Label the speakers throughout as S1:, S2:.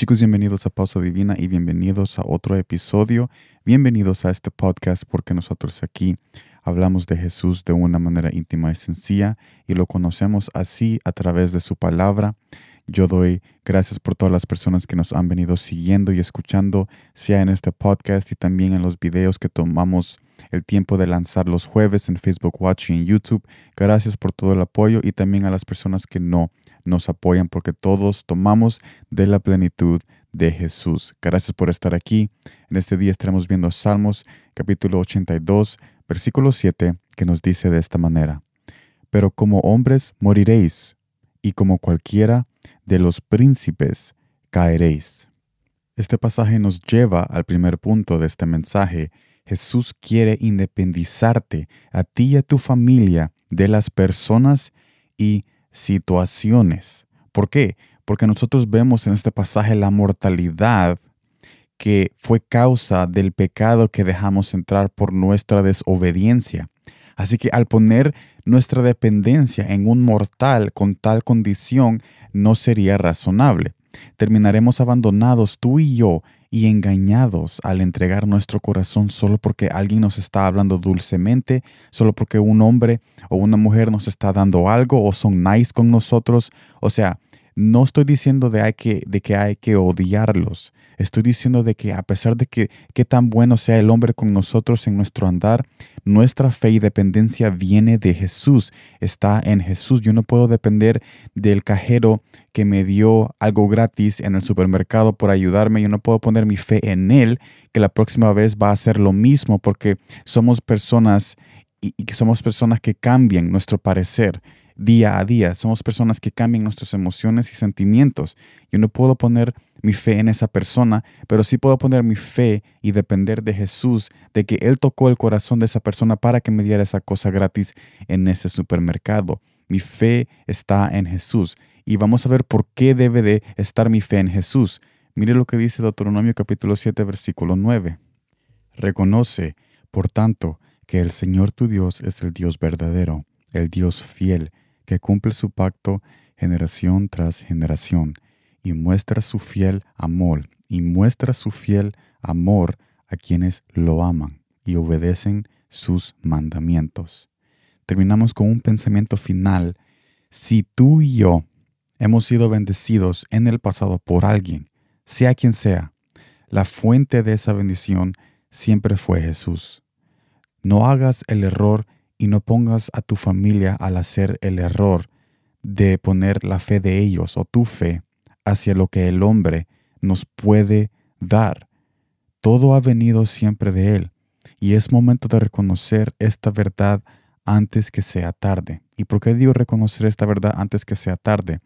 S1: Chicos, bienvenidos a Pausa Divina y bienvenidos a otro episodio. Bienvenidos a este podcast porque nosotros aquí hablamos de Jesús de una manera íntima y sencilla y lo conocemos así a través de su palabra. Yo doy gracias por todas las personas que nos han venido siguiendo y escuchando, sea en este podcast y también en los videos que tomamos el tiempo de lanzar los jueves en Facebook Watch y en YouTube. Gracias por todo el apoyo y también a las personas que no nos apoyan porque todos tomamos de la plenitud de Jesús. Gracias por estar aquí. En este día estaremos viendo Salmos capítulo 82, versículo 7, que nos dice de esta manera. Pero como hombres moriréis, y como cualquiera de los príncipes caeréis. Este pasaje nos lleva al primer punto de este mensaje. Jesús quiere independizarte a ti y a tu familia de las personas y situaciones. ¿Por qué? Porque nosotros vemos en este pasaje la mortalidad que fue causa del pecado que dejamos entrar por nuestra desobediencia. Así que al poner nuestra dependencia en un mortal con tal condición, no sería razonable. Terminaremos abandonados tú y yo y engañados al entregar nuestro corazón solo porque alguien nos está hablando dulcemente, solo porque un hombre o una mujer nos está dando algo o son nice con nosotros. O sea, no estoy diciendo de, que, de que hay que odiarlos. Estoy diciendo de que a pesar de que, tan bueno sea el hombre con nosotros en nuestro andar, nuestra fe y dependencia viene de Jesús, está en Jesús. Yo no puedo depender del cajero que me dio algo gratis en el supermercado por ayudarme. Yo no puedo poner mi fe en Él, que la próxima vez va a hacer lo mismo, porque somos personas y que somos personas que cambian nuestro parecer día a día. Somos personas que cambian nuestras emociones y sentimientos. Yo no puedo poner mi fe en esa persona, pero sí puedo poner mi fe y depender de Jesús, de que Él tocó el corazón de esa persona para que me diera esa cosa gratis en ese supermercado. Mi fe está en Jesús. Y vamos a ver por qué debe de estar mi fe en Jesús. Mire lo que dice Deuteronomio capítulo 7, versículo 9. Reconoce, por tanto, que el Señor tu Dios es el Dios verdadero, el Dios fiel, que cumple su pacto generación tras generación y muestra su fiel amor y muestra su fiel amor a quienes lo aman y obedecen sus mandamientos. Terminamos con un pensamiento final. Si tú y yo hemos sido bendecidos en el pasado por alguien, sea quien sea, la fuente de esa bendición siempre fue Jesús. No hagas el error y no pongas a tu familia al hacer el error de poner la fe de ellos o tu fe hacia lo que el hombre nos puede dar. Todo ha venido siempre de Él y es momento de reconocer esta verdad antes que sea tarde. ¿Y por qué digo reconocer esta verdad antes que sea tarde?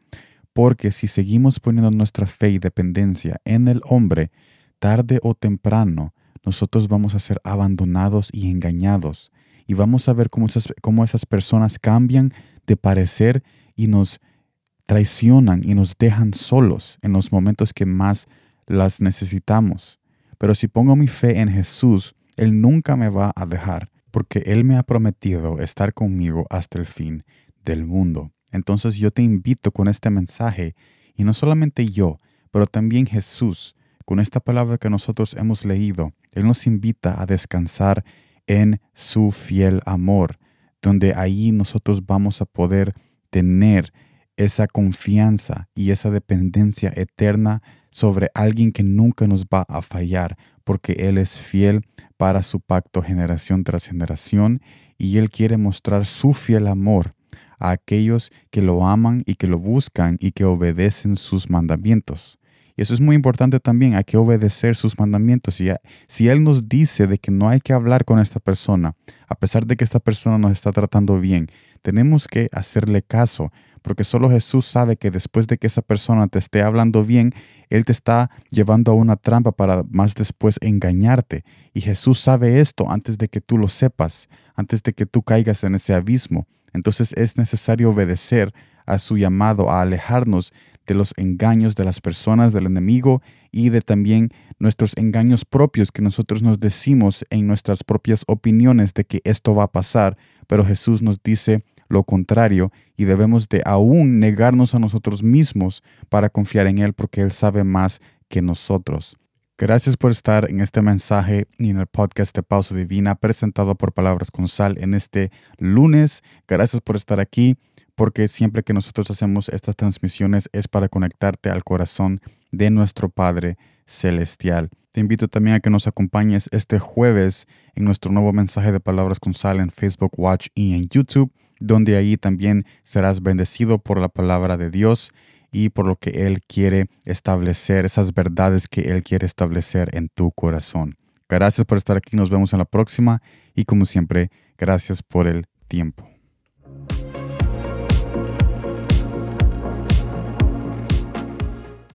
S1: Porque si seguimos poniendo nuestra fe y dependencia en el hombre, tarde o temprano, nosotros vamos a ser abandonados y engañados y vamos a ver cómo esas, cómo esas personas cambian de parecer y nos traicionan y nos dejan solos en los momentos que más las necesitamos. Pero si pongo mi fe en Jesús, Él nunca me va a dejar, porque Él me ha prometido estar conmigo hasta el fin del mundo. Entonces yo te invito con este mensaje, y no solamente yo, pero también Jesús, con esta palabra que nosotros hemos leído, Él nos invita a descansar en su fiel amor, donde ahí nosotros vamos a poder tener esa confianza y esa dependencia eterna sobre alguien que nunca nos va a fallar, porque Él es fiel para su pacto generación tras generación y Él quiere mostrar su fiel amor a aquellos que lo aman y que lo buscan y que obedecen sus mandamientos. Y eso es muy importante también, hay que obedecer sus mandamientos. Y si Él nos dice de que no hay que hablar con esta persona, a pesar de que esta persona nos está tratando bien, tenemos que hacerle caso, porque solo Jesús sabe que después de que esa persona te esté hablando bien, Él te está llevando a una trampa para más después engañarte. Y Jesús sabe esto antes de que tú lo sepas, antes de que tú caigas en ese abismo. Entonces es necesario obedecer a su llamado a alejarnos de los engaños de las personas, del enemigo y de también nuestros engaños propios que nosotros nos decimos en nuestras propias opiniones de que esto va a pasar, pero Jesús nos dice lo contrario y debemos de aún negarnos a nosotros mismos para confiar en Él porque Él sabe más que nosotros. Gracias por estar en este mensaje y en el podcast de Pausa Divina presentado por Palabras con Sal en este lunes. Gracias por estar aquí porque siempre que nosotros hacemos estas transmisiones es para conectarte al corazón de nuestro Padre Celestial. Te invito también a que nos acompañes este jueves en nuestro nuevo mensaje de Palabras con Sal en Facebook Watch y en YouTube, donde ahí también serás bendecido por la palabra de Dios y por lo que Él quiere establecer, esas verdades que Él quiere establecer en tu corazón. Gracias por estar aquí, nos vemos en la próxima y como siempre, gracias por el tiempo.